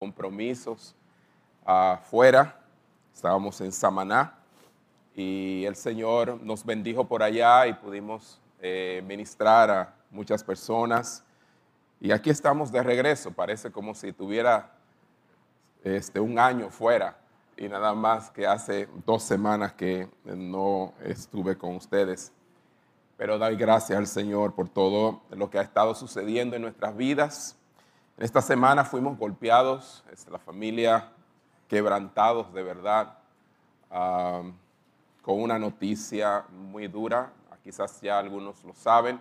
compromisos afuera. Estábamos en Samaná y el Señor nos bendijo por allá y pudimos eh, ministrar a muchas personas. Y aquí estamos de regreso. Parece como si tuviera este, un año fuera y nada más que hace dos semanas que no estuve con ustedes. Pero doy gracias al Señor por todo lo que ha estado sucediendo en nuestras vidas esta semana fuimos golpeados, la familia quebrantados de verdad, con una noticia muy dura. Quizás ya algunos lo saben,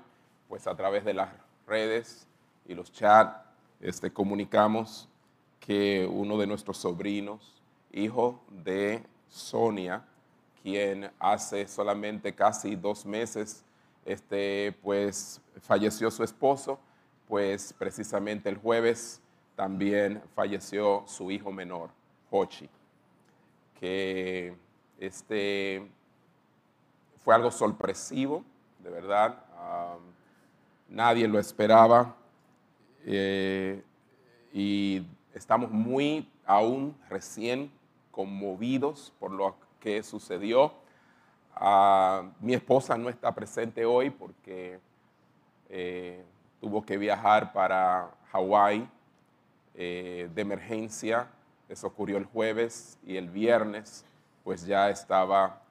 pues a través de las redes y los chats este, comunicamos que uno de nuestros sobrinos, hijo de Sonia, quien hace solamente casi dos meses, este, pues falleció su esposo, pues precisamente el jueves también falleció su hijo menor, Hochi, que este, fue algo sorpresivo, de verdad, nadie lo esperaba eh, y estamos muy aún recién conmovidos por lo que sucedió. Ah, mi esposa no está presente hoy porque eh, tuvo que viajar para Hawái eh, de emergencia. Eso ocurrió el jueves y el viernes, pues ya estaba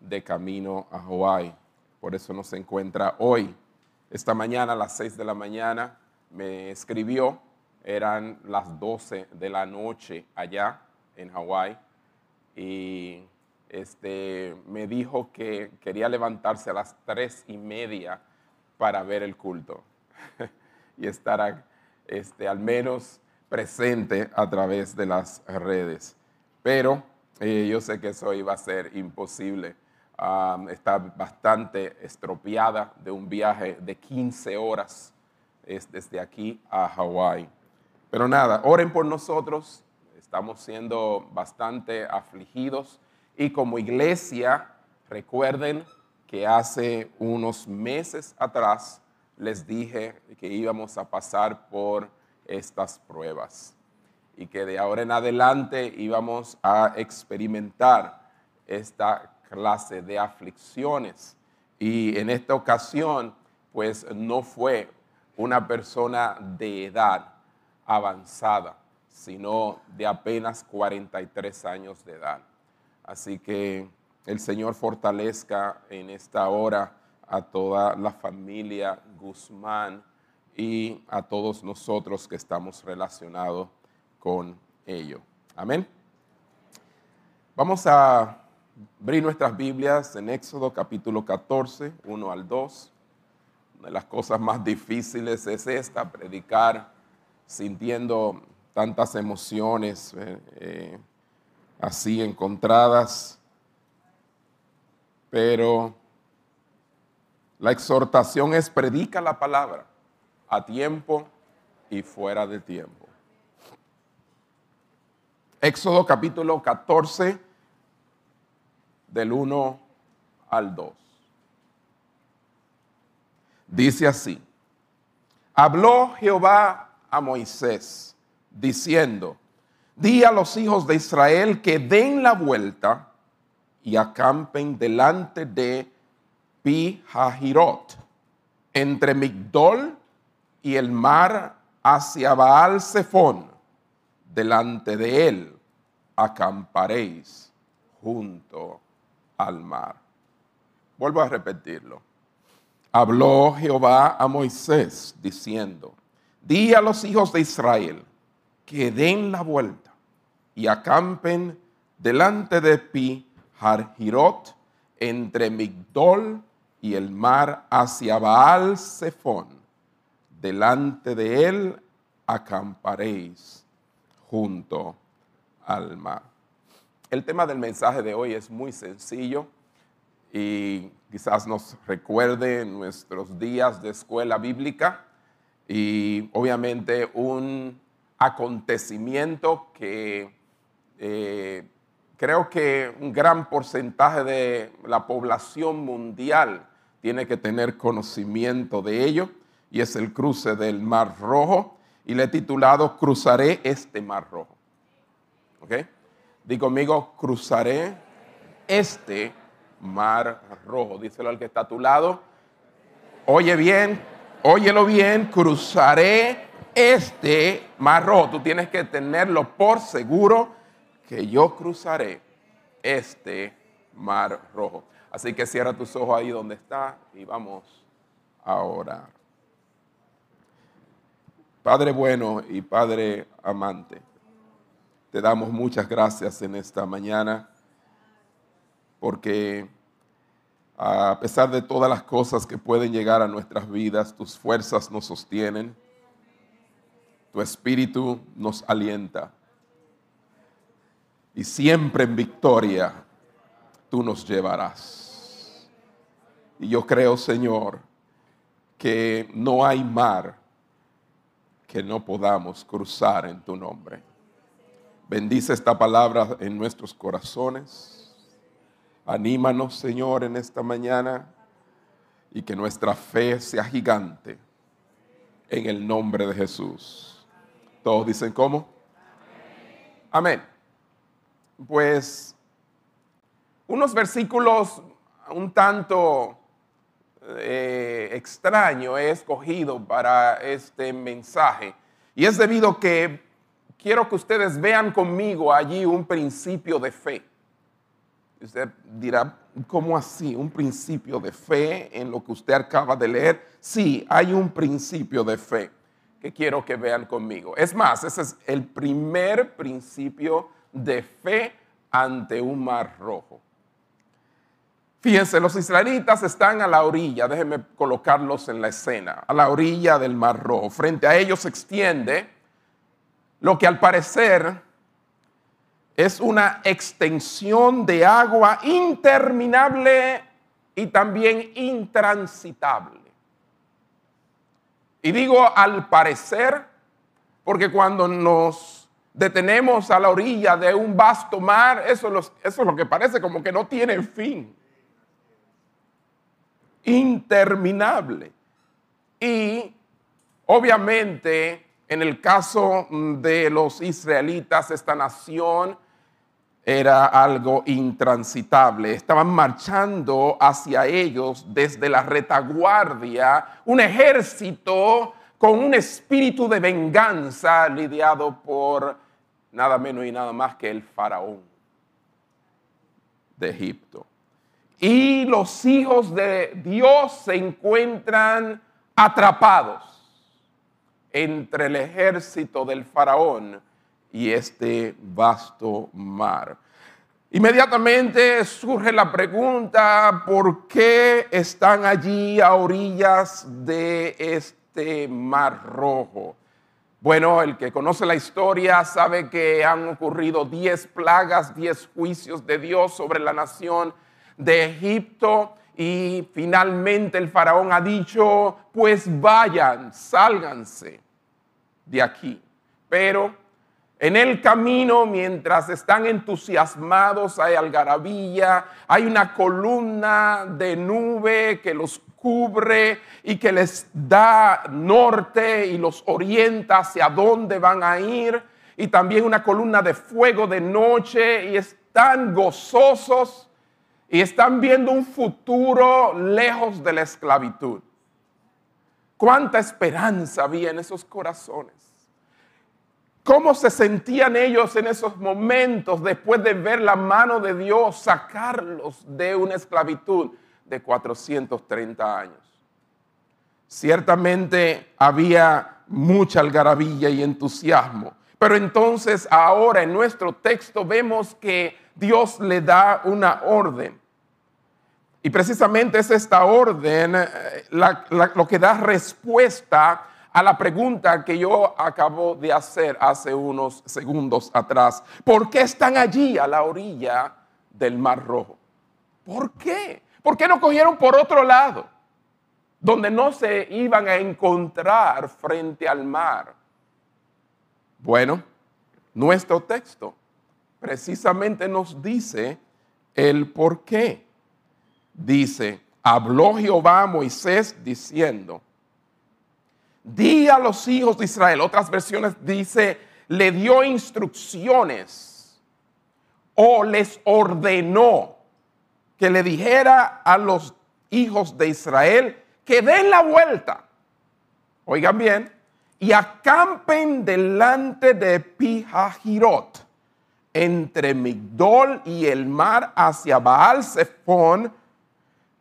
de camino a Hawái. Por eso no se encuentra hoy. Esta mañana a las 6 de la mañana me escribió, eran las 12 de la noche allá en Hawái, y este, me dijo que quería levantarse a las 3 y media para ver el culto. y estar este, al menos presente a través de las redes. Pero eh, yo sé que eso iba a ser imposible. está bastante estropeada de un viaje de 15 horas desde aquí a Hawái. Pero nada, oren por nosotros. Estamos siendo bastante afligidos y como iglesia, recuerden que hace unos meses atrás les dije que íbamos a pasar por estas pruebas y que de ahora en adelante íbamos a experimentar esta clase de aflicciones. Y en esta ocasión, pues no fue una persona de edad avanzada, sino de apenas 43 años de edad. Así que el Señor fortalezca en esta hora a toda la familia Guzmán y a todos nosotros que estamos relacionados con ello. Amén. Vamos a abrir nuestras Biblias en Éxodo capítulo 14, 1 al 2. Una de las cosas más difíciles es esta, predicar sintiendo tantas emociones eh, eh, así encontradas, pero la exhortación es predica la palabra a tiempo y fuera de tiempo. Éxodo capítulo 14 del 1 al 2. Dice así, habló Jehová a Moisés diciendo, di a los hijos de Israel que den la vuelta y acampen delante de Pi entre Migdol y el mar hacia Baal Zephon, delante de él acamparéis junto al mar. Vuelvo a repetirlo. Habló Jehová a Moisés diciendo, di a los hijos de Israel que den la vuelta y acampen delante de Pi Hahirot, entre Migdol y el mar hacia Baal Zephon. Delante de él acamparéis junto al mar. El tema del mensaje de hoy es muy sencillo y quizás nos recuerde nuestros días de escuela bíblica y obviamente un acontecimiento que eh, creo que un gran porcentaje de la población mundial tiene que tener conocimiento de ello, y es el cruce del Mar Rojo, y le he titulado Cruzaré este Mar Rojo. ¿Ok? Di conmigo, cruzaré este mar rojo. Díselo al que está a tu lado. Oye bien, óyelo bien, cruzaré este mar rojo. Tú tienes que tenerlo por seguro que yo cruzaré este mar rojo. Así que cierra tus ojos ahí donde está y vamos a orar. Padre bueno y Padre amante, te damos muchas gracias en esta mañana porque a pesar de todas las cosas que pueden llegar a nuestras vidas, tus fuerzas nos sostienen, tu espíritu nos alienta y siempre en victoria tú nos llevarás. Y yo creo, Señor, que no hay mar que no podamos cruzar en tu nombre. Bendice esta palabra en nuestros corazones. Anímanos, Señor, en esta mañana y que nuestra fe sea gigante en el nombre de Jesús. Todos dicen cómo. Amén. Pues unos versículos un tanto eh, extraño he escogido para este mensaje. Y es debido que quiero que ustedes vean conmigo allí un principio de fe. Usted dirá, ¿cómo así? ¿Un principio de fe en lo que usted acaba de leer? Sí, hay un principio de fe que quiero que vean conmigo. Es más, ese es el primer principio de fe ante un mar rojo. Fíjense, los israelitas están a la orilla, déjenme colocarlos en la escena, a la orilla del Mar Rojo. Frente a ellos se extiende lo que al parecer es una extensión de agua interminable y también intransitable. Y digo al parecer, porque cuando nos detenemos a la orilla de un vasto mar, eso, eso es lo que parece como que no tiene fin interminable. Y obviamente en el caso de los israelitas, esta nación era algo intransitable. Estaban marchando hacia ellos desde la retaguardia un ejército con un espíritu de venganza lidiado por nada menos y nada más que el faraón de Egipto. Y los hijos de Dios se encuentran atrapados entre el ejército del faraón y este vasto mar. Inmediatamente surge la pregunta, ¿por qué están allí a orillas de este mar rojo? Bueno, el que conoce la historia sabe que han ocurrido diez plagas, diez juicios de Dios sobre la nación de Egipto y finalmente el faraón ha dicho, pues vayan, sálganse de aquí. Pero en el camino, mientras están entusiasmados, hay algarabía, hay una columna de nube que los cubre y que les da norte y los orienta hacia dónde van a ir. Y también una columna de fuego de noche y están gozosos y están viendo un futuro lejos de la esclavitud. Cuánta esperanza había en esos corazones. ¿Cómo se sentían ellos en esos momentos después de ver la mano de Dios sacarlos de una esclavitud de 430 años? Ciertamente había mucha algarabía y entusiasmo, pero entonces ahora en nuestro texto vemos que Dios le da una orden. Y precisamente es esta orden eh, lo que da respuesta a la pregunta que yo acabo de hacer hace unos segundos atrás. ¿Por qué están allí a la orilla del Mar Rojo? ¿Por qué? ¿Por qué no cogieron por otro lado? Donde no se iban a encontrar frente al mar. Bueno, nuestro texto precisamente nos dice el por qué. Dice, habló Jehová a Moisés diciendo, di a los hijos de Israel, otras versiones dice, le dio instrucciones o les ordenó que le dijera a los hijos de Israel que den la vuelta. Oigan bien, y acampen delante de Pijajirot, entre Migdol y el mar hacia Baal Zephon,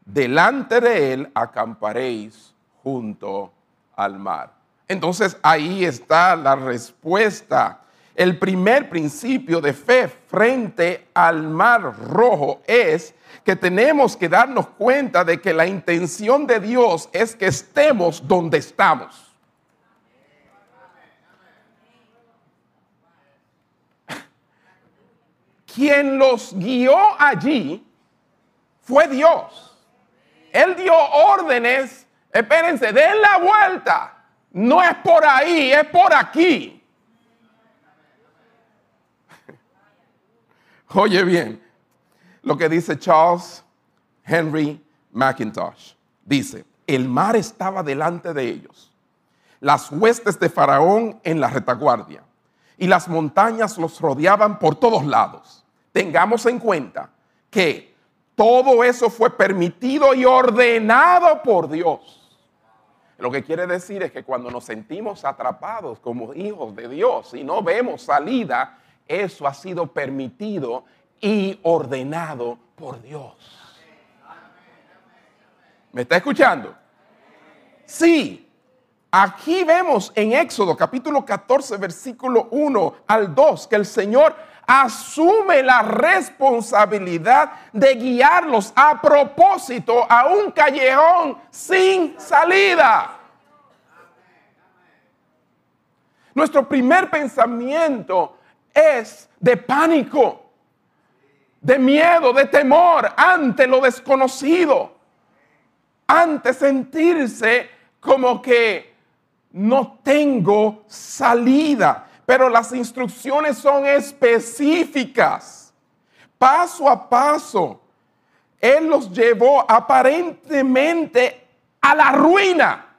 delante de él acamparéis junto al mar. Entonces ahí está la respuesta. El primer principio de fe frente al mar rojo es que tenemos que darnos cuenta de que la intención de Dios es que estemos donde estamos. Quien los guió allí fue Dios. Él dio órdenes, espérense, den la vuelta. No es por ahí, es por aquí. Oye bien, lo que dice Charles Henry McIntosh. Dice, el mar estaba delante de ellos, las huestes de Faraón en la retaguardia, y las montañas los rodeaban por todos lados. Tengamos en cuenta que todo eso fue permitido y ordenado por Dios. Lo que quiere decir es que cuando nos sentimos atrapados como hijos de Dios y no vemos salida, eso ha sido permitido y ordenado por Dios. ¿Me está escuchando? Sí. Aquí vemos en Éxodo capítulo 14 versículo 1 al 2 que el Señor asume la responsabilidad de guiarlos a propósito a un callejón sin salida. Nuestro primer pensamiento es de pánico, de miedo, de temor ante lo desconocido, ante sentirse como que no tengo salida pero las instrucciones son específicas, paso a paso. Él los llevó aparentemente a la ruina.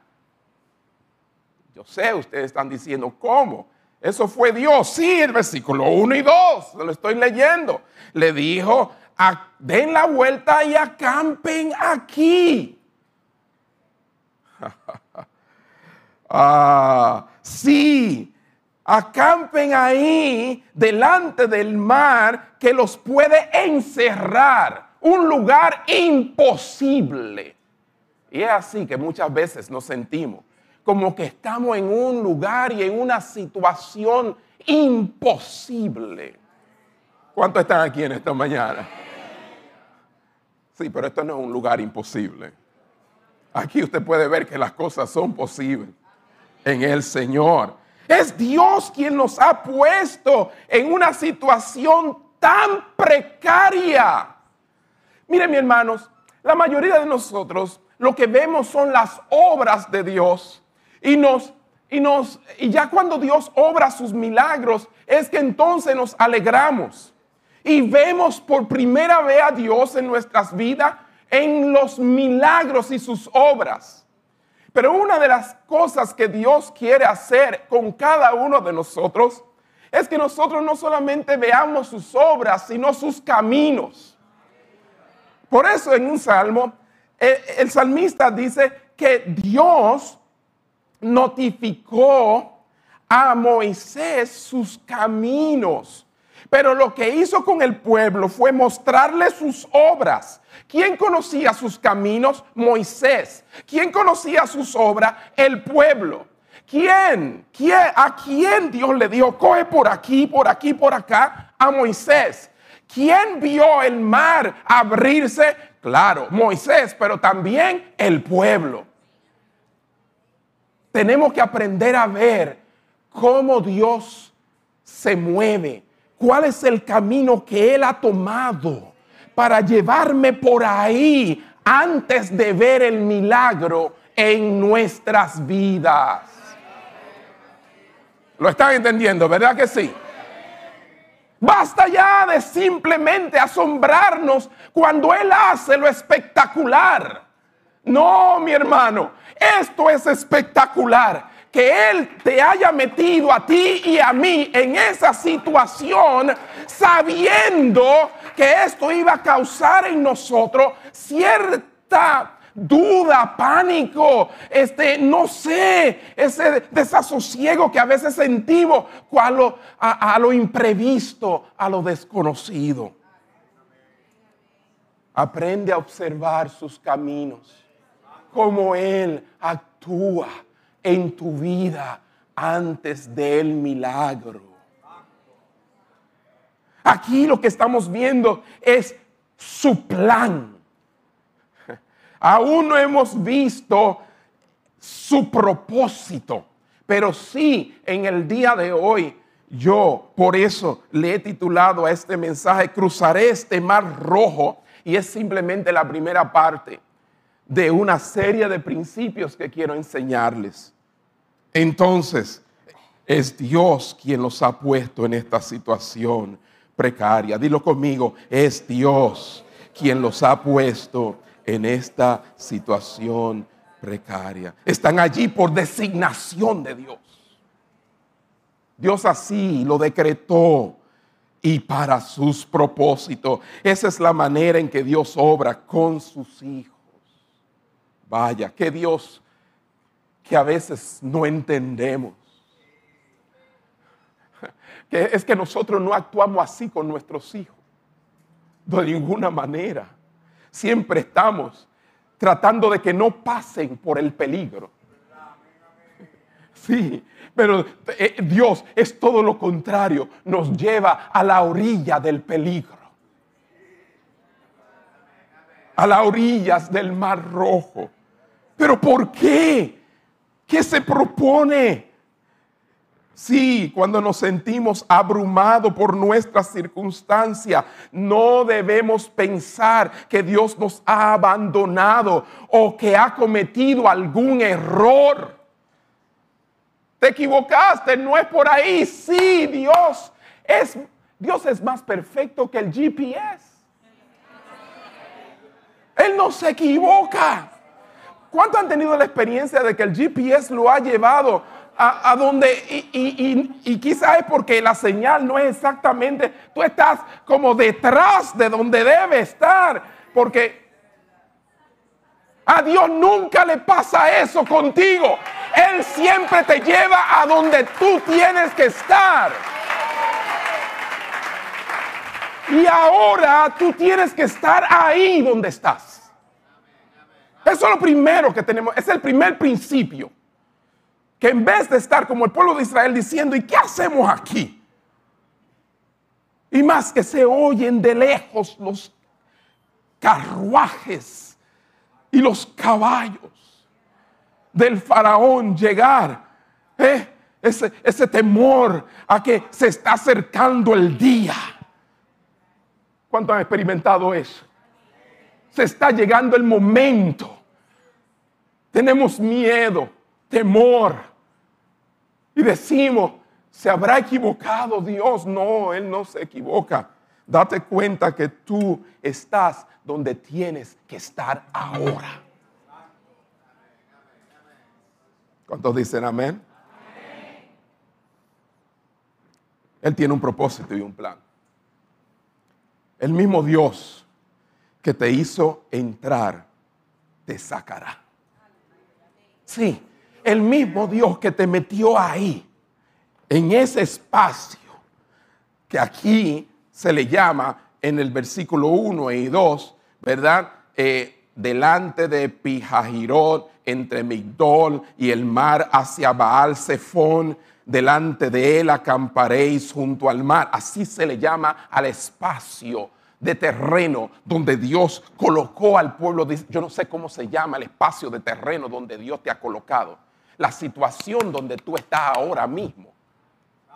Yo sé, ustedes están diciendo, ¿cómo? Eso fue Dios. Sí, el versículo 1 y 2, lo estoy leyendo. Le dijo, den la vuelta y acampen aquí. ah, sí, acampen ahí delante del mar que los puede encerrar, un lugar imposible. Y es así que muchas veces nos sentimos como que estamos en un lugar y en una situación imposible. ¿Cuántos están aquí en esta mañana? Sí, pero esto no es un lugar imposible. Aquí usted puede ver que las cosas son posibles en el Señor. Es Dios quien nos ha puesto en una situación tan precaria. Miren, mis hermanos, la mayoría de nosotros lo que vemos son las obras de Dios y nos y nos y ya cuando Dios obra sus milagros es que entonces nos alegramos y vemos por primera vez a Dios en nuestras vidas en los milagros y sus obras. Pero una de las cosas que Dios quiere hacer con cada uno de nosotros es que nosotros no solamente veamos sus obras, sino sus caminos. Por eso en un salmo, el, el salmista dice que Dios notificó a Moisés sus caminos. Pero lo que hizo con el pueblo fue mostrarle sus obras. ¿Quién conocía sus caminos? Moisés. ¿Quién conocía sus obras? El pueblo. ¿Quién? ¿Quién? ¿A quién Dios le dijo, coge por aquí, por aquí, por acá? A Moisés. ¿Quién vio el mar abrirse? Claro, Moisés, pero también el pueblo. Tenemos que aprender a ver cómo Dios se mueve, cuál es el camino que Él ha tomado para llevarme por ahí antes de ver el milagro en nuestras vidas. ¿Lo están entendiendo? ¿Verdad que sí? Basta ya de simplemente asombrarnos cuando Él hace lo espectacular. No, mi hermano, esto es espectacular que Él te haya metido a ti y a mí en esa situación sabiendo que esto iba a causar en nosotros cierta duda, pánico, este, no sé, ese desasosiego que a veces sentimos a, a lo imprevisto, a lo desconocido. Aprende a observar sus caminos, cómo Él actúa en tu vida antes del milagro. Aquí lo que estamos viendo es su plan Aún no hemos visto su propósito, pero sí en el día de hoy yo por eso le he titulado a este mensaje Cruzaré este mar rojo y es simplemente la primera parte de una serie de principios que quiero enseñarles. Entonces, es Dios quien los ha puesto en esta situación precaria. Dilo conmigo, es Dios quien los ha puesto en esta situación precaria. Están allí por designación de Dios. Dios así lo decretó y para sus propósitos. Esa es la manera en que Dios obra con sus hijos. Vaya, que Dios que a veces no entendemos. Que es que nosotros no actuamos así con nuestros hijos. De ninguna manera siempre estamos tratando de que no pasen por el peligro. Sí, pero eh, Dios es todo lo contrario, nos lleva a la orilla del peligro. A las orillas del mar rojo. Pero ¿por qué? ¿Qué se propone? Sí, cuando nos sentimos abrumados por nuestras circunstancias, no debemos pensar que Dios nos ha abandonado o que ha cometido algún error. Te equivocaste, no es por ahí. Sí, Dios es Dios es más perfecto que el GPS. Él no se equivoca. ¿Cuánto han tenido la experiencia de que el GPS lo ha llevado a, donde, y, y, quizás es porque la señal no es exactamente, tú estás como detrás de donde debe estar, porque a Dios nunca le pasa eso contigo. Él siempre te lleva a donde tú tienes que estar. Y ahora tú tienes que estar ahí donde estás. Eso es lo primero que tenemos, es el primer principio que en vez de estar como el pueblo de Israel diciendo, ¿y qué hacemos aquí? Y más que se oyen de lejos los carruajes y los caballos del faraón llegar. ¿eh? Ese, ese temor a que se está acercando el día. ¿Cuánto han experimentado eso? Se está llegando el momento. Tenemos miedo, temor y decimos, ¿se habrá equivocado Dios? No, Él no se equivoca. Date cuenta que tú estás donde tienes que estar ahora. ¿Cuántos dicen amén? Él tiene un propósito y un plan. El mismo Dios que te hizo entrar, te sacará. Sí, el mismo Dios que te metió ahí, en ese espacio, que aquí se le llama en el versículo 1 y 2, ¿verdad? Eh, delante de Pijajirot, entre Migdol y el mar hacia Baal Zephon, delante de él acamparéis junto al mar. Así se le llama al espacio de terreno donde Dios colocó al pueblo. Yo no sé cómo se llama el espacio de terreno donde Dios te ha colocado la situación donde tú estás ahora mismo.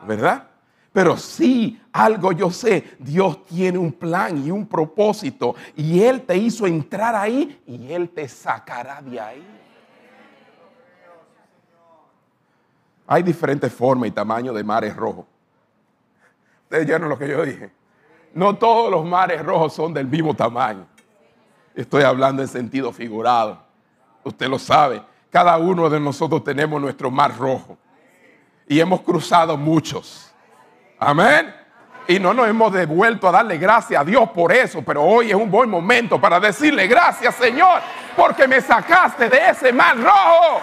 ¿Verdad? Pero sí, algo yo sé, Dios tiene un plan y un propósito y Él te hizo entrar ahí y Él te sacará de ahí. Hay diferentes formas y tamaños de mares rojos. Ustedes oyeron lo que yo dije. No todos los mares rojos son del mismo tamaño. Estoy hablando en sentido figurado. Usted lo sabe cada uno de nosotros tenemos nuestro mar rojo. Y hemos cruzado muchos. Amén. Y no nos hemos devuelto a darle gracias a Dios por eso, pero hoy es un buen momento para decirle gracias Señor, porque me sacaste de ese mar rojo.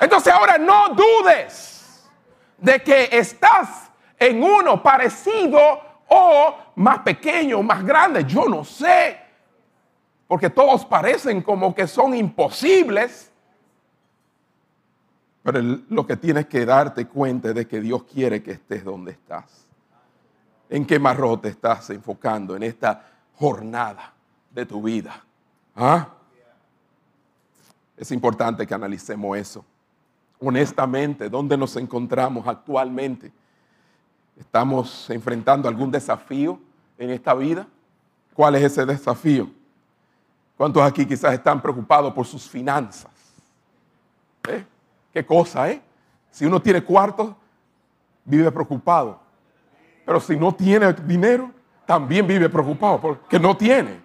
Entonces ahora no dudes de que estás en uno parecido o más pequeño, más grande, yo no sé, porque todos parecen como que son imposibles. Pero lo que tienes que darte cuenta es de que Dios quiere que estés donde estás. ¿En qué marro te estás enfocando en esta jornada de tu vida? ¿Ah? Es importante que analicemos eso. Honestamente, ¿dónde nos encontramos actualmente? ¿Estamos enfrentando algún desafío en esta vida? ¿Cuál es ese desafío? ¿Cuántos aquí quizás están preocupados por sus finanzas? ¿Eh? ¿Qué cosa, eh? Si uno tiene cuartos, vive preocupado. Pero si no tiene dinero, también vive preocupado porque no tiene.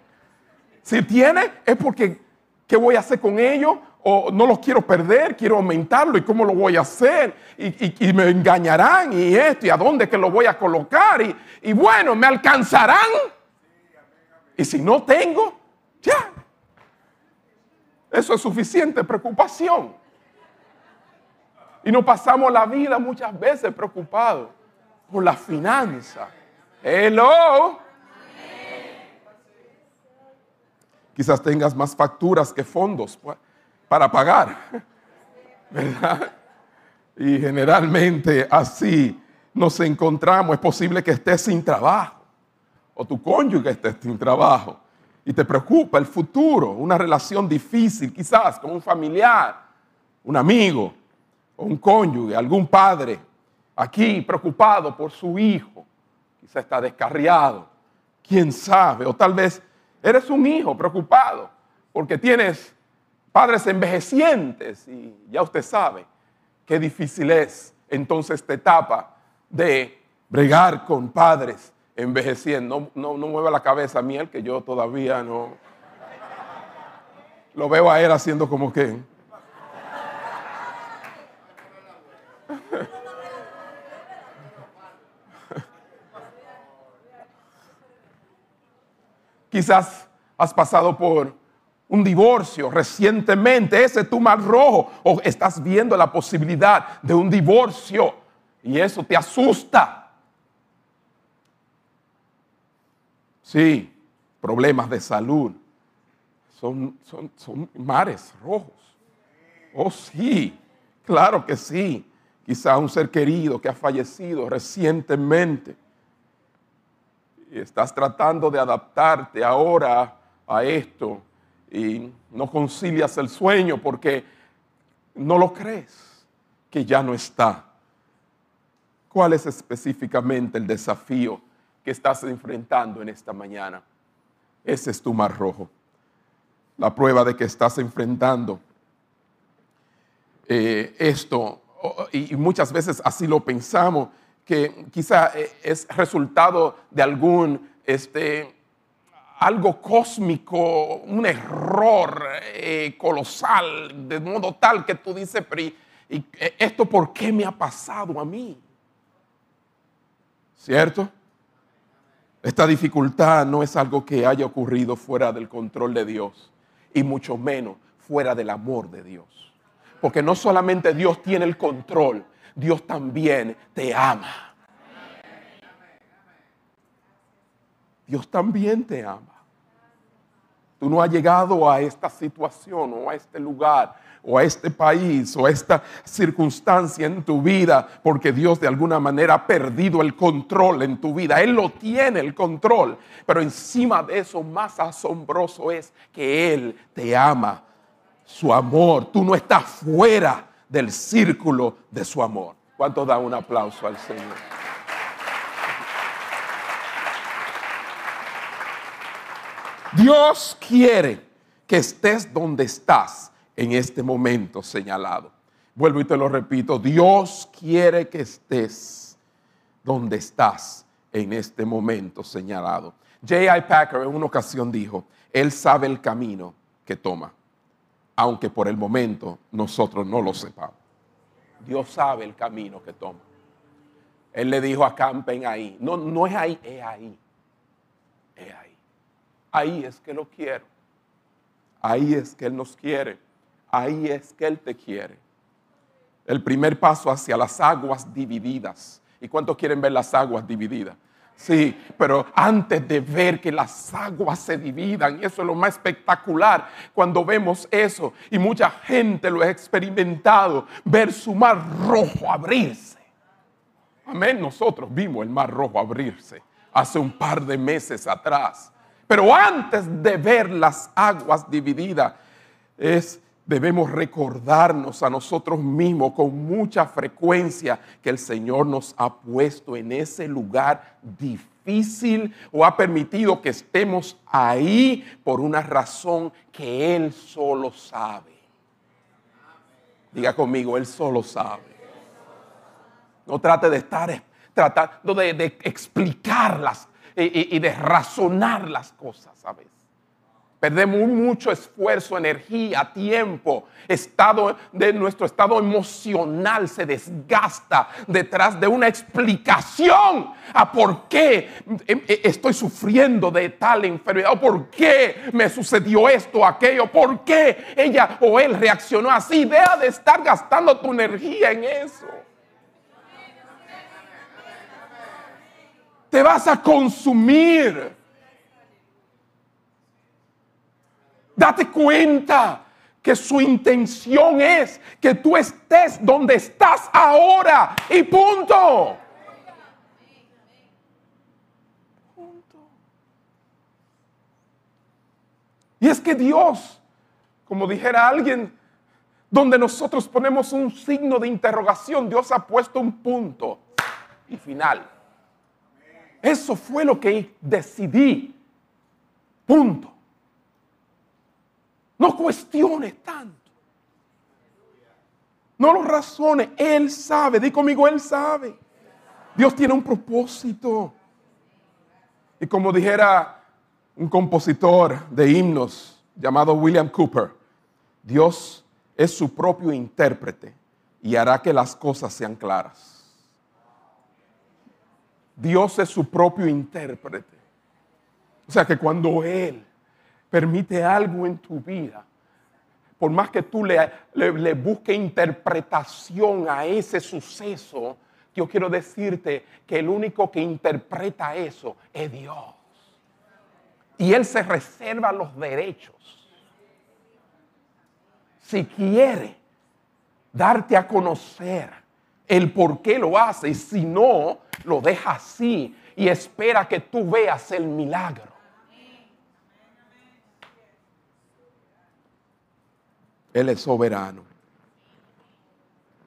Si tiene, es porque, ¿qué voy a hacer con ellos? O no los quiero perder, quiero aumentarlo y cómo lo voy a hacer. Y, me engañarán y esto y a dónde que lo voy a colocar. Y, y bueno, me alcanzarán. Y si no tengo, ya. Eso es suficiente preocupación. Y nos pasamos la vida muchas veces preocupados por la finanza. Hello. Quizás tengas más facturas que fondos para pagar. ¿Verdad? Y generalmente así nos encontramos. Es posible que estés sin trabajo o tu cónyuge esté sin trabajo y te preocupa el futuro, una relación difícil quizás con un familiar, un amigo un cónyuge, algún padre aquí preocupado por su hijo, quizá está descarriado, quién sabe, o tal vez eres un hijo preocupado porque tienes padres envejecientes y ya usted sabe qué difícil es entonces esta etapa de bregar con padres envejeciendo. No, no, mueva la cabeza, miel, que yo todavía no. Lo veo a él haciendo como que. Quizás has pasado por un divorcio recientemente, ese es tu mal rojo, o estás viendo la posibilidad de un divorcio y eso te asusta. Sí, problemas de salud. Son, son, son mares rojos. Oh, sí, claro que sí. Quizá un ser querido que ha fallecido recientemente y estás tratando de adaptarte ahora a esto y no concilias el sueño porque no lo crees que ya no está. ¿Cuál es específicamente el desafío que estás enfrentando en esta mañana? Ese es tu mar rojo. La prueba de que estás enfrentando eh, esto, y muchas veces así lo pensamos, que quizá eh, es resultado de algún, este, algo cósmico, un error eh, colosal, de modo tal que tú dices, pero esto por qué me ha pasado a mí? ¿Cierto? Esta dificultad no es algo que haya ocurrido fuera del control de Dios y mucho menos fuera del amor de Dios. Porque no solamente Dios tiene el control, Dios también te ama. Dios también te ama. Tú no has llegado a esta situación o a este lugar o a este país o a esta circunstancia en tu vida porque Dios de alguna manera ha perdido el control en tu vida. Él lo tiene el control, pero encima de eso más asombroso es que Él te ama. Su amor, tú no estás fuera del círculo de su amor. ¿Cuánto da un aplauso al Señor? Dios quiere que estés donde estás en este momento señalado. Vuelvo y te lo repito, Dios quiere que estés donde estás en este momento señalado. J.I. Packer en una ocasión dijo, Él sabe el camino que toma, aunque por el momento nosotros no lo sepamos. Dios sabe el camino que toma. Él le dijo acampen ahí. No, no es ahí, es ahí. Es ahí. Ahí es que lo quiero. Ahí es que Él nos quiere. Ahí es que Él te quiere. El primer paso hacia las aguas divididas. ¿Y cuántos quieren ver las aguas divididas? Sí, pero antes de ver que las aguas se dividan, y eso es lo más espectacular cuando vemos eso, y mucha gente lo ha experimentado, ver su mar rojo abrirse. Amén, nosotros vimos el mar rojo abrirse hace un par de meses atrás. Pero antes de ver las aguas divididas, es, debemos recordarnos a nosotros mismos con mucha frecuencia que el Señor nos ha puesto en ese lugar difícil o ha permitido que estemos ahí por una razón que Él solo sabe. Diga conmigo, Él solo sabe. No trate de estar tratando de, de explicarlas y, de razonar las cosas, ¿sabes? Perdemos mucho esfuerzo, energía, tiempo, estado de nuestro estado emocional se desgasta detrás de una explicación a por qué em, e, estoy sufriendo de tal enfermedad, o por qué me sucedió esto, aquello, por qué ella o él reaccionó así. Deja de estar gastando tu energía en eso. Te vas a consumir. Date cuenta que su intención es que tú estés donde estás ahora y punto. Y es que Dios, como dijera alguien, donde nosotros ponemos un signo de interrogación, Dios ha puesto un punto y final. Eso fue lo que decidí. Punto. No cuestiones tanto. No lo razones. Él sabe. Di conmigo, Él sabe. Dios tiene un propósito. Y como dijera un compositor de himnos llamado William Cooper, Dios es su propio intérprete y hará que las cosas sean claras. Dios es su propio intérprete. O sea que cuando Él permite algo en tu vida, por más que tú le, le, busques interpretación a ese suceso, yo quiero decirte que el único que interpreta eso es Dios. Y Él se reserva los derechos. Si quiere darte a conocer el por qué lo hace si no, lo deja así y espera que tú veas el milagro. Él es soberano.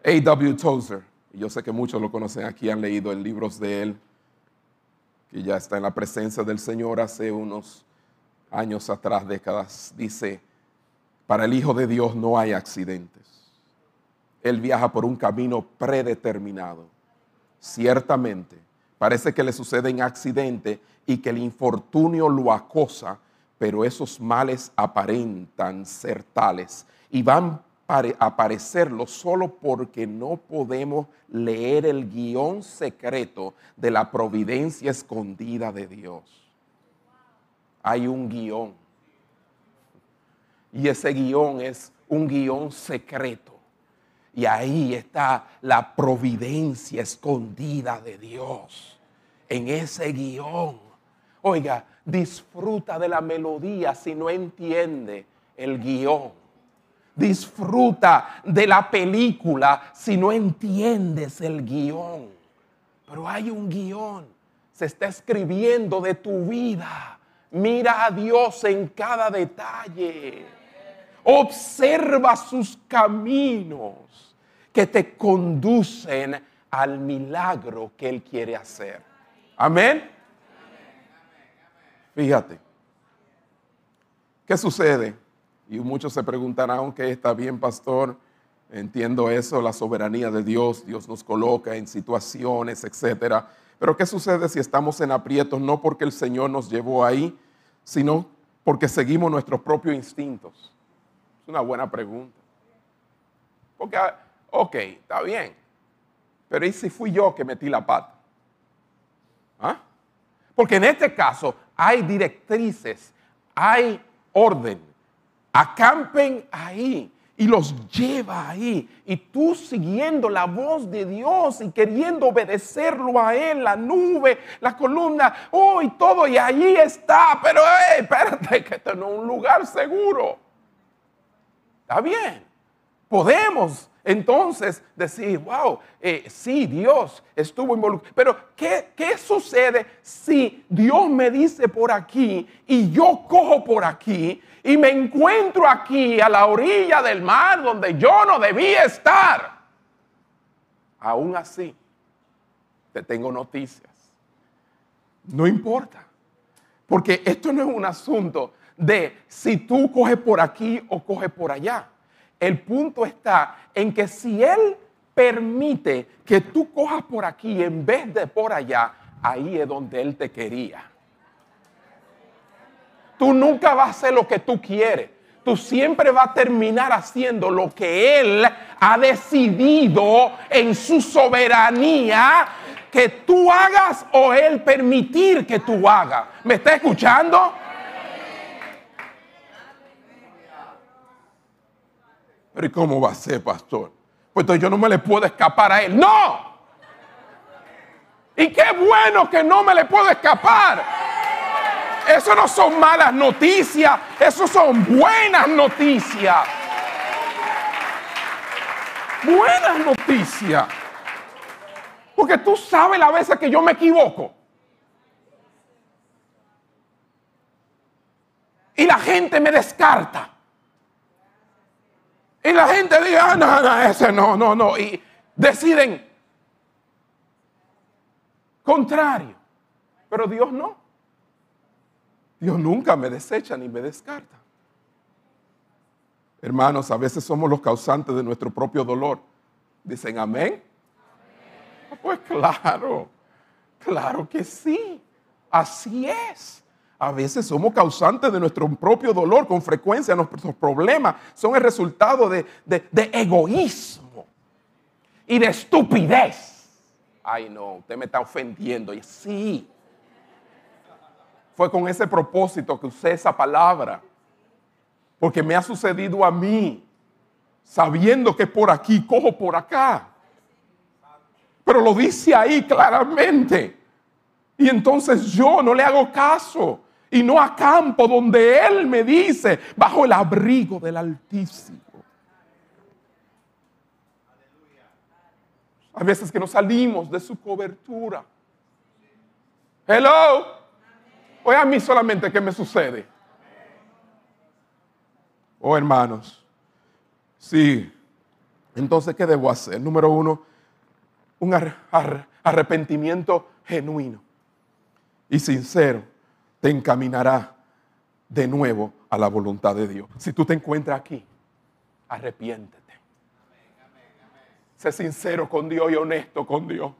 A.W. Tozer, yo sé que muchos lo conocen aquí, han leído el libros de él, que ya está en la presencia del Señor hace unos años atrás, décadas, dice, para el Hijo de Dios no hay accidentes. Él viaja por un camino predeterminado. Ciertamente, parece que le sucede en accidente y que el infortunio lo acosa, pero esos males aparentan ser tales y van a aparecerlo solo porque no podemos leer el guion secreto de la providencia escondida de Dios. Hay un guion. Y ese guion es un guion secreto y ahí está la providencia escondida de Dios en ese guion. Oiga, disfruta de la melodía si no entiende el guion. Disfruta de la película si no entiendes el guion. Pero hay un guion. Se está escribiendo de tu vida. Mira a Dios en cada detalle. Observa sus caminos que te conducen al milagro que Él quiere hacer. Amén. Fíjate. ¿Qué sucede? Y muchos se preguntarán, que está bien, pastor, entiendo eso, la soberanía de Dios, Dios nos coloca en situaciones, etcétera. Pero ¿qué sucede si estamos en aprietos? No porque el Señor nos llevó ahí, sino porque seguimos nuestros propios instintos? Es una buena pregunta. Porque, ah, ok, está bien. Pero ¿y si fui yo que metí la pata? ¿Ah? Porque en este caso hay directrices, hay orden. Acampen ahí y los lleva ahí. Y tú siguiendo la voz de Dios y queriendo obedecerlo a Él, la nube, la columna, oh, todo, y ahí está. Pero, hey, espérate, que esto no es un lugar seguro. Está bien. Podemos entonces decir, wow, eh, sí, Dios estuvo involucrado. Pero ¿qué, ¿qué sucede si Dios me dice por aquí y yo cojo por aquí y me encuentro aquí a la orilla del mar donde yo no debía estar? Aún así, te tengo noticias. No importa, porque esto no es un asunto de si tú coges por aquí o coges por allá. El punto está en que si Él permite que tú cojas por aquí en vez de por allá, ahí es donde Él te quería. Tú nunca vas a hacer lo que tú quieres. Tú siempre vas a terminar haciendo lo que Él ha decidido en su soberanía que tú hagas o Él permitir que tú hagas. ¿Me está escuchando? Pero ¿y cómo va a ser, pastor? Pues entonces yo no me le puedo escapar a él. ¡No! Y qué bueno que no me le puedo escapar. Eso no son malas noticias, eso son buenas noticias. Buenas noticias. Porque tú sabes la veces que yo me equivoco. Y la gente me descarta. Y la gente dice, ah, no, no, ese no, no, no. Y deciden contrario. Pero Dios no. Dios nunca me desecha ni me descarta. Hermanos, a veces somos los causantes de nuestro propio dolor. Dicen amén. Ah, pues claro, claro que sí. Así es. A veces somos causantes de nuestro propio dolor. Con frecuencia nuestros problemas son el resultado de, egoísmo y de estupidez. Ay, no, usted me está ofendiendo. Y sí, fue con ese propósito que usé esa palabra. Porque me ha sucedido a mí, sabiendo que por aquí cojo por acá. Pero lo dice ahí claramente. Y entonces yo no le hago caso y no a campo donde Él me dice, bajo el abrigo del Altísimo. A veces que nos salimos de su cobertura. Hello. Oye a mí solamente qué me sucede. Oh hermanos. Sí. Entonces, ¿qué debo hacer? Número uno, un arrepentimiento genuino y sincero te encaminará de nuevo a la voluntad de Dios. Si tú te encuentras aquí, arrepiéntete. Sé sincero con Dios y honesto con Dios.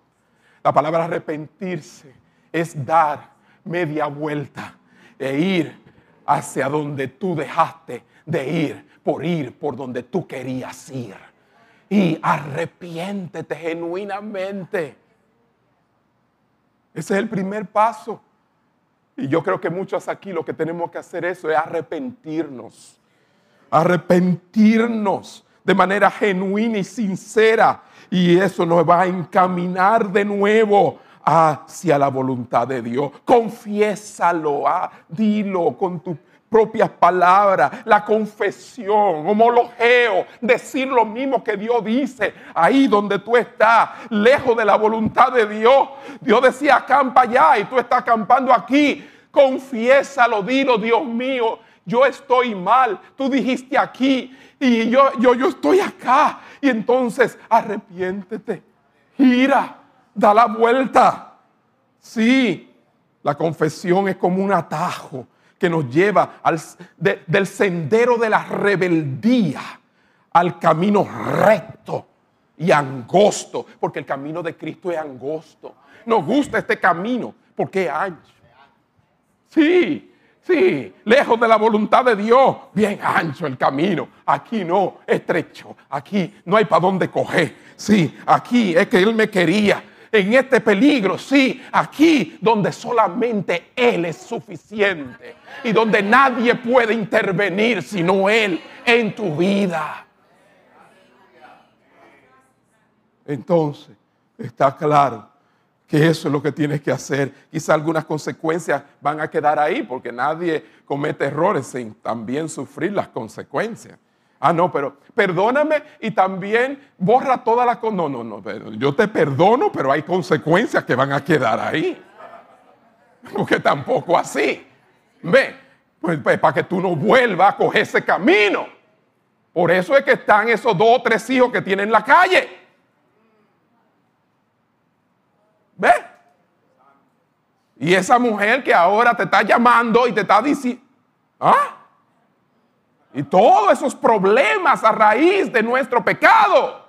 La palabra arrepentirse es dar media vuelta e ir hacia donde tú dejaste de ir, por ir por donde tú querías ir. Y arrepiéntete genuinamente. Ese es el primer paso. Y yo creo que muchos aquí lo que tenemos que hacer eso es arrepentirnos. Arrepentirnos de manera genuina y sincera. Y eso nos va a encaminar de nuevo hacia la voluntad de Dios. Confiésalo, ah, dilo con tu propias palabras, la confesión, homologeo, decir lo mismo que Dios dice, ahí donde tú estás, lejos de la voluntad de Dios. Dios decía, acampa allá y tú estás acampando aquí. Confiésalo, dilo, Dios mío, yo estoy mal. Tú dijiste aquí y yo, yo, yo estoy acá. Y entonces arrepiéntete, gira, da la vuelta. Sí, la confesión es como un atajo que nos lleva al, del sendero de la rebeldía al camino recto y angosto, porque el camino de Cristo es angosto. Nos gusta este camino porque es ancho. Sí, Sí, lejos de la voluntad de Dios, bien ancho el camino. Aquí no, estrecho. Aquí no hay para dónde coger. Sí, aquí es que Él me quería. En este peligro, sí, aquí donde solamente Él es suficiente y donde nadie puede intervenir sino Él en tu vida. Entonces, está claro que eso es lo que tienes que hacer. Quizá algunas consecuencias van a quedar ahí porque nadie comete errores sin también sufrir las consecuencias. Ah, no, pero perdóname y también borra toda la... No, no, no, yo te perdono, pero hay consecuencias que van a quedar ahí. Porque tampoco así. Ve, pues, pues para que tú no vuelvas a coger ese camino. Por eso es que están esos dos o tres hijos que tienen en la calle. ¿Ve? Y esa mujer que ahora te está llamando y te está diciendo, ¿ah? Y todos esos problemas a raíz de nuestro pecado,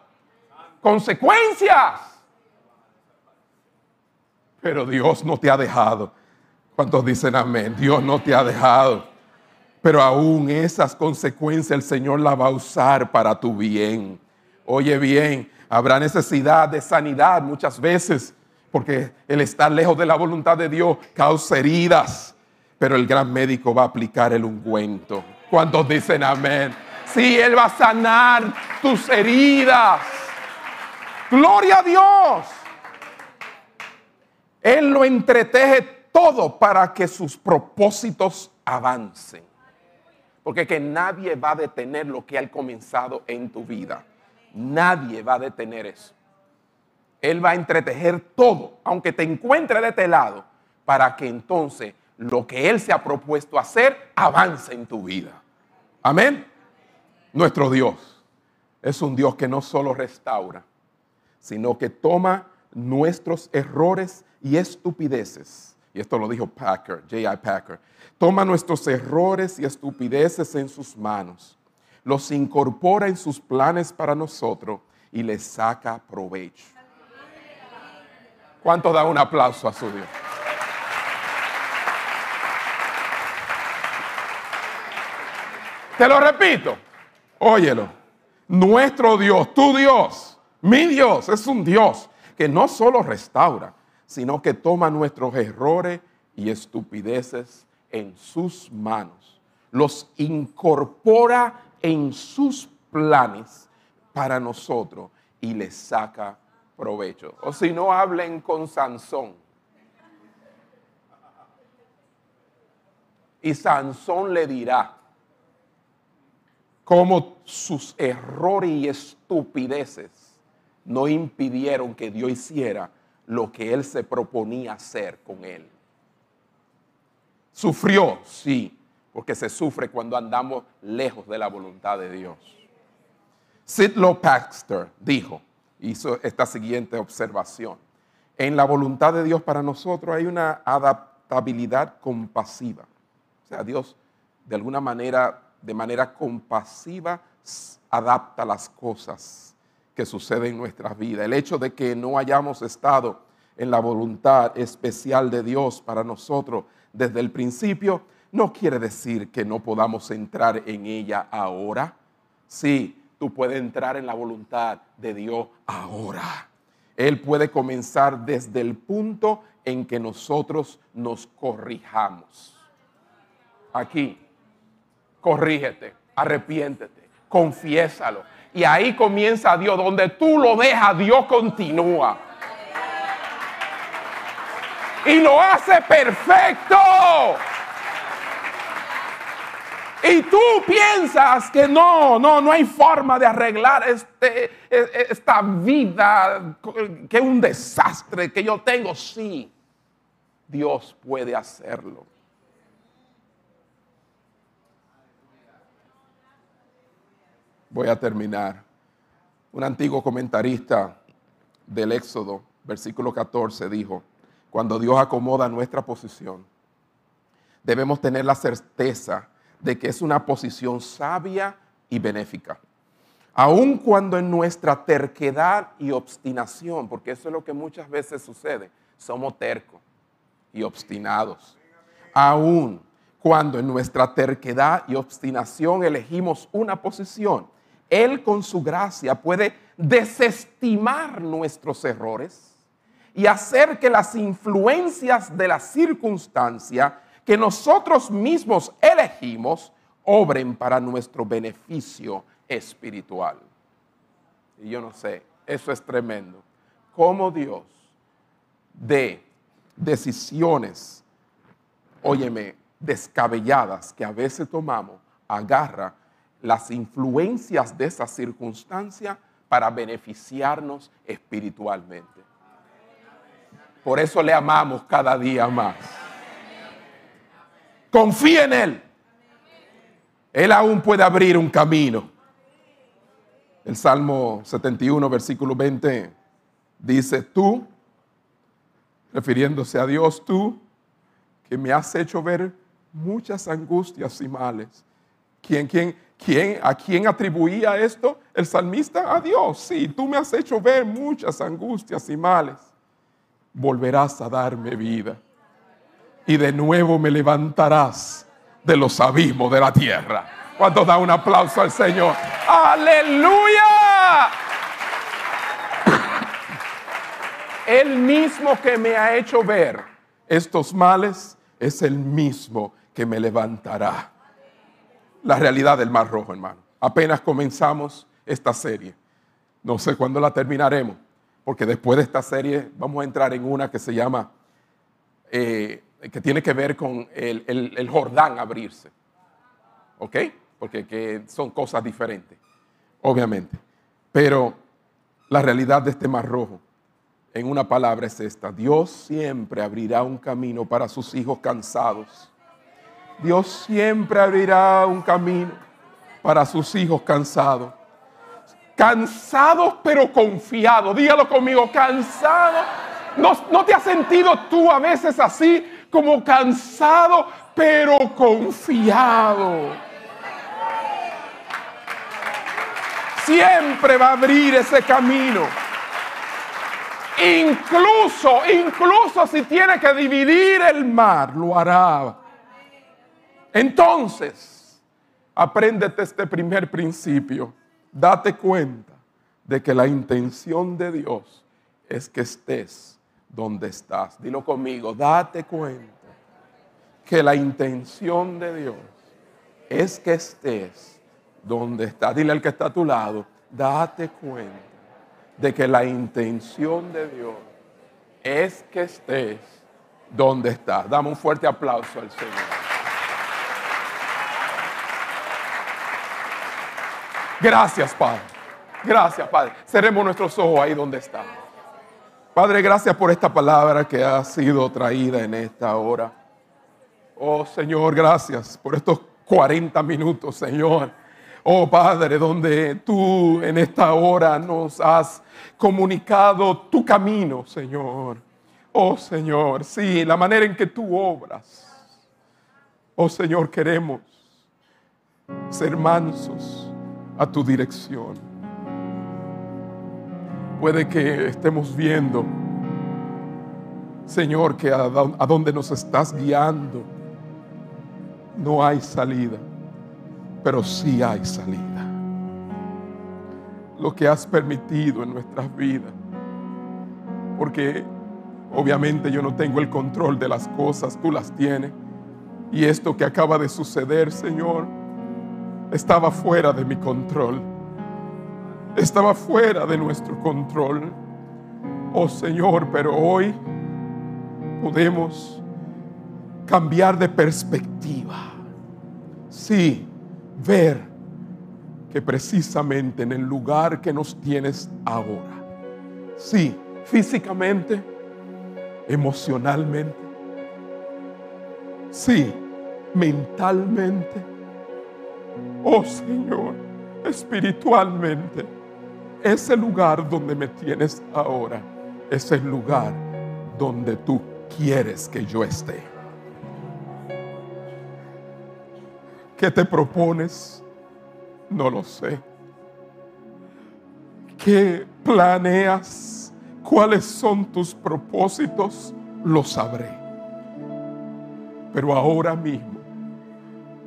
consecuencias. Pero Dios no te ha dejado. ¿Cuántos dicen amén? Dios no te ha dejado. Pero aún esas consecuencias el Señor las va a usar para tu bien. Oye bien, habrá necesidad de sanidad muchas veces porque el estar lejos de la voluntad de Dios causa heridas, pero el gran médico va a aplicar el ungüento. ¿Cuántos dicen amén? Sí, Él va a sanar tus heridas. Gloria a Dios. Él lo entreteje todo para que sus propósitos avancen. Porque que nadie va a detener lo que ha comenzado en tu vida. Nadie va a detener eso. Él va a entretejer todo, aunque te encuentre de este lado, para que entonces lo que Él se ha propuesto hacer avance en tu vida. Amén. Nuestro Dios es un Dios que no solo restaura, sino que toma nuestros errores y estupideces. Y esto lo dijo Packer, J.I. Packer. Toma nuestros errores y estupideces en sus manos, los incorpora en sus planes para nosotros y les saca provecho. ¿Cuánto da un aplauso a su Dios? Te lo repito, óyelo. Nuestro Dios, tu Dios, mi Dios, es un Dios que no solo restaura, sino que toma nuestros errores y estupideces en sus manos, los incorpora en sus planes para nosotros y les saca provecho. O si no, hablen con Sansón. Y Sansón le dirá cómo sus errores y estupideces no impidieron que Dios hiciera lo que él se proponía hacer con él. Sufrió, sí, porque se sufre cuando andamos lejos de la voluntad de Dios. Sidlow Baxter dijo, hizo esta siguiente observación. En la voluntad de Dios para nosotros hay una adaptabilidad compasiva. O sea, Dios de alguna manera, de manera compasiva, adapta las cosas que suceden en nuestras vidas. El hecho de que no hayamos estado en la voluntad especial de Dios para nosotros desde el principio, no quiere decir que no podamos entrar en ella ahora. Sí, tú puedes entrar en la voluntad de Dios ahora. Él puede comenzar desde el punto en que nosotros nos corrijamos. Aquí, corrígete, arrepiéntete, confiésalo. Y ahí comienza Dios, donde tú lo dejas, Dios continúa. Y lo hace perfecto. Y tú piensas que no, no, no hay forma de arreglar este, e, e, esta vida, que es un desastre que yo tengo. Sí, Dios puede hacerlo. Voy a terminar. Un antiguo comentarista del Éxodo, versículo 14, dijo, cuando Dios acomoda nuestra posición, debemos tener la certeza de que es una posición sabia y benéfica. Aun cuando en nuestra terquedad y obstinación, porque eso es lo que muchas veces sucede, somos tercos y obstinados. Aún cuando en nuestra terquedad y obstinación elegimos una posición, Él con su gracia puede desestimar nuestros errores y hacer que las influencias de la circunstancia que nosotros mismos elegimos obren para nuestro beneficio espiritual. Y yo no sé, eso es tremendo. Cómo Dios de decisiones, óyeme, descabelladas que a veces tomamos, agarra las influencias de esa circunstancia para beneficiarnos espiritualmente. Por eso le amamos cada día más. Confía en Él. Él aún puede abrir un camino. El Salmo 71, versículo 20, dice, tú, refiriéndose a Dios, tú, que me has hecho ver muchas angustias y males. ¿Quién, quién, quién, ¿A quién atribuía esto? El salmista a Dios. Sí, tú me has hecho ver muchas angustias y males. Volverás a darme vida. Y de nuevo me levantarás de los abismos de la tierra. Cuando da un aplauso al Señor. Aleluya. El mismo que me ha hecho ver estos males es el mismo que me levantará. La realidad del Mar Rojo, hermano. Apenas comenzamos esta serie. No sé cuándo la terminaremos, porque después de esta serie vamos a entrar en una que se llama, eh, que tiene que ver con el, Jordán abrirse. ¿Ok? Porque son cosas diferentes, obviamente. Pero la realidad de este Mar Rojo, en una palabra es esta. Dios siempre abrirá un camino para sus hijos cansados Dios siempre abrirá un camino para sus hijos cansados. Cansados pero confiados. Dígalo conmigo, cansado. ¿No, te has sentido tú a veces así como cansado pero confiado? Siempre va a abrir ese camino. Incluso, incluso si tiene que dividir el mar, lo hará entonces, apréndete este primer principio. Date cuenta de que la intención de Dios es que estés donde estás. Dilo conmigo, date cuenta que la intención de Dios es que estés donde estás. Dile al que está a tu lado, date cuenta de que la intención de Dios es que estés donde estás. Dame un fuerte aplauso al Señor. Gracias, Padre. Gracias, Padre. Cerremos nuestros ojos ahí donde estamos. Padre, gracias por esta palabra que ha sido traída en esta hora. Oh Señor, gracias por estos 40 minutos, Señor. Oh Padre, donde tú en esta hora nos has comunicado tu camino, Señor. Oh Señor, sí, la manera en que tú obras. Oh Señor, queremos ser mansos a tu dirección. Puede que estemos viendo, Señor, que a, donde nos estás guiando no hay salida, pero sí hay salida. Lo que has permitido en nuestras vidas, porque obviamente yo no tengo el control de las cosas, tú las tienes. Y esto que acaba de suceder, Señor, estaba fuera de mi control. Estaba fuera de nuestro control. Oh Señor, pero hoy podemos cambiar de perspectiva. Sí, ver que precisamente en el lugar que nos tienes ahora, sí, físicamente, emocionalmente, sí, mentalmente, oh Señor, espiritualmente, ese lugar donde me tienes ahora es el lugar donde tú quieres que yo esté. ¿Qué te propones? No lo sé. ¿Qué planeas? ¿Cuáles son tus propósitos? Lo sabré. Pero ahora mismo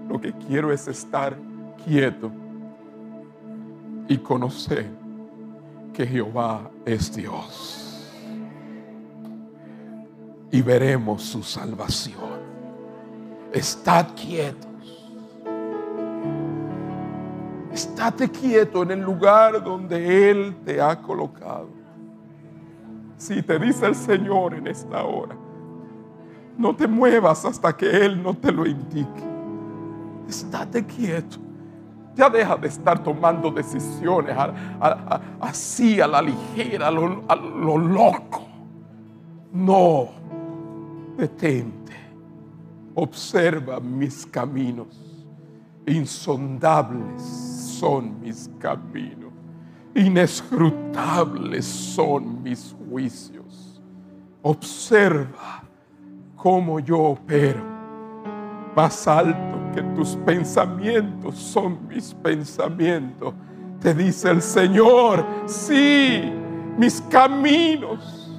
Lo que quiero es estar quieto y conocer que Jehová es Dios. Y veremos su salvación. Estad quietos. Estate quieto en el lugar donde Él te ha colocado. Si te dice el Señor en esta hora, no te muevas hasta que Él no te lo indique. Estate quieto. Ya deja de estar tomando decisiones así a la ligera, a lo loco. No, detente. Observa mis caminos. Insondables son mis caminos. Inescrutables son mis juicios. Observa cómo yo opero. Más alto tus pensamientos son mis pensamientos. Te dice el Señor, sí, mis caminos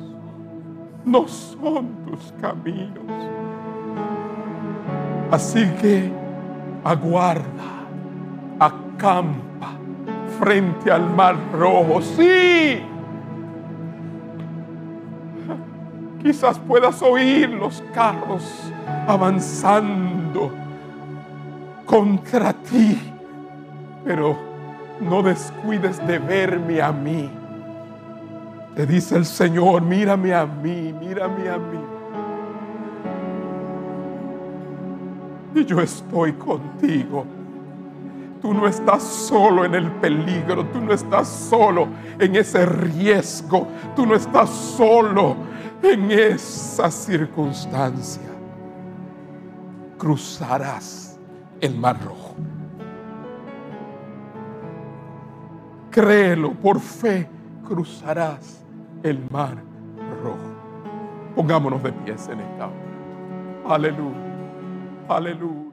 no son tus caminos. Así que aguarda, acampa frente al mar rojo. Sí, Quizás puedas oír los carros avanzando contra ti, pero no descuides de verme a mí. Te dice el Señor, mírame a mí, mírame a mí. Y yo estoy contigo. Tú no estás solo en el peligro, tú no estás solo en ese riesgo, tú no estás solo en esa circunstancia. Cruzarás el mar rojo. Créelo, por fe cruzarás el mar rojo. Pongámonos de pies en esta hora. Aleluya, aleluya.